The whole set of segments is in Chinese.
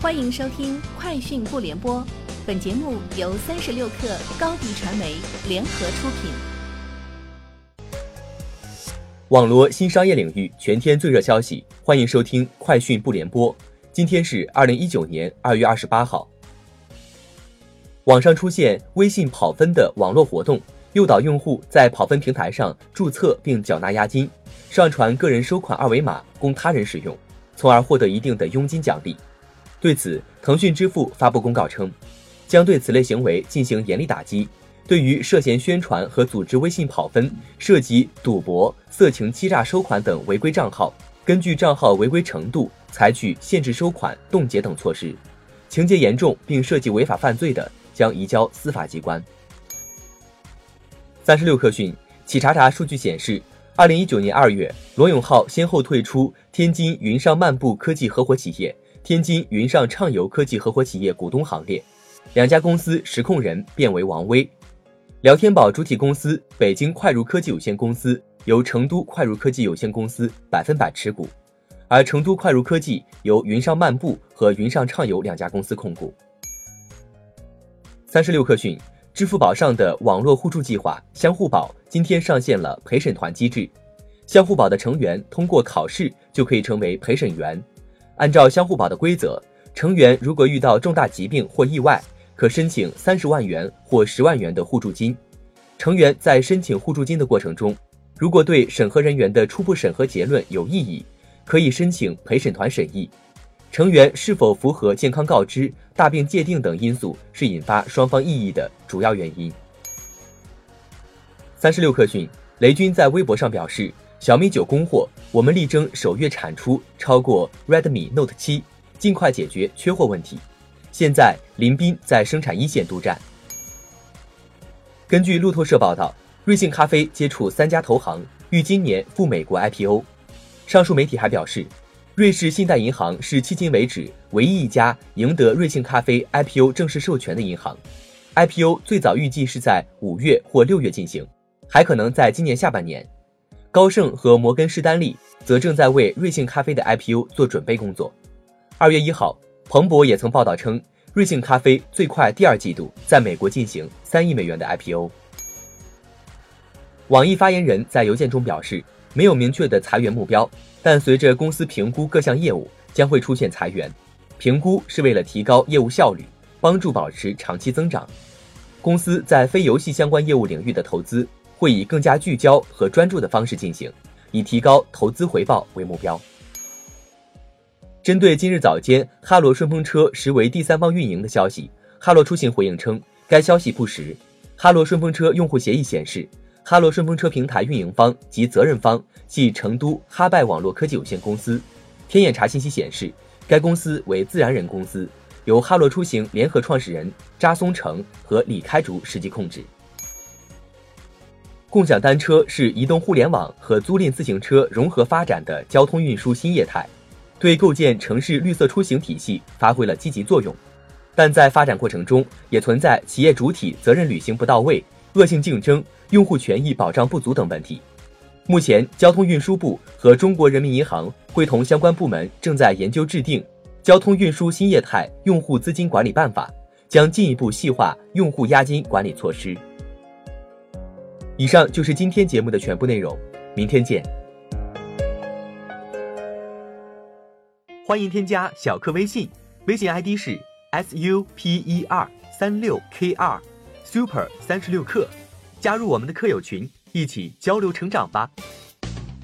欢迎收听《快讯不联播》，本节目由三十六克高低传媒联合出品。网罗新商业领域全天最热消息，欢迎收听《快讯不联播》。今天是二零一九年二月二十八号。网上出现微信跑分的网络活动，诱导用户在跑分平台上注册并缴纳押金，上传个人收款二维码供他人使用，从而获得一定的佣金奖励。对此，腾讯支付发布公告称，将对此类行为进行严厉打击。对于涉嫌宣传和组织微信跑分、涉及赌博、色情欺诈收款等违规账号，根据账号违规程度采取限制收款、冻结等措施。情节严重并涉及违法犯罪的，将移交司法机关。三十六氪讯，企查查数据显示，二零一九年二月，罗永浩先后退出天津云上漫步科技合伙企业。天津云上畅游科技合伙企业股东行列，两家公司实控人变为王威。聊天宝主体公司北京快如科技有限公司由成都快如科技有限公司百分百持股，而成都快如科技由云上漫步和云上畅游两家公司控股。三十六氪讯，支付宝上的网络互助计划相互宝今天上线了陪审团机制，相互宝的成员通过考试就可以成为陪审员。按照相互保的规则，成员如果遇到重大疾病或意外，可申请三十万元或十万元的互助金。成员在申请互助金的过程中，如果对审核人员的初步审核结论有异议，可以申请陪审团审议。成员是否符合健康告知、大病界定等因素，是引发双方异议的主要原因。三十六氪讯，雷军在微博上表示。小米九供货，我们力争首月产出超过 Redmi Note 七，尽快解决缺货问题。现在林斌在生产一线督战。根据路透社报道，瑞幸咖啡接触三家投行，欲今年赴美国 IPO。上述媒体还表示，瑞士信贷银行是迄今为止唯一一家赢得瑞幸咖啡 IPO 正式授权的银行。IPO 最早预计是在五月或六月进行，还可能在今年下半年。高盛和摩根士丹利则正在为瑞幸咖啡的 IPO 做准备工作。二月一号，彭博也曾报道称，瑞幸咖啡最快第二季度在美国进行三亿美元的 IPO。网易发言人在邮件中表示，没有明确的裁员目标，但随着公司评估各项业务，将会出现裁员。评估是为了提高业务效率，帮助保持长期增长。公司在非游戏相关业务领域的投资。会以更加聚焦和专注的方式进行，以提高投资回报为目标。针对今日早间哈罗顺风车实为第三方运营的消息，哈罗出行回应称该消息不实。哈罗顺风车用户协议显示，哈罗顺风车平台运营方及责任方系成都哈拜网络科技有限公司。天眼查信息显示，该公司为自然人公司，由哈罗出行联合创始人扎松成和李开竹实际控制。共享单车是移动互联网和租赁自行车融合发展的交通运输新业态，对构建城市绿色出行体系发挥了积极作用。但在发展过程中，也存在企业主体责任履行不到位、恶性竞争、用户权益保障不足等问题。目前，交通运输部和中国人民银行会同相关部门正在研究制定《交通运输新业态用户资金管理办法》，将进一步细化用户押金管理措施。以上就是今天节目的全部内容，明天见。欢迎添加小课微信，微信 ID 是 s u p e r 三六 k 二 super 三十六课，加入我们的课友群，一起交流成长吧。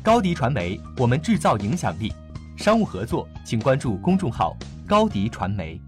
高迪传媒，我们制造影响力。商务合作，请关注公众号高迪传媒。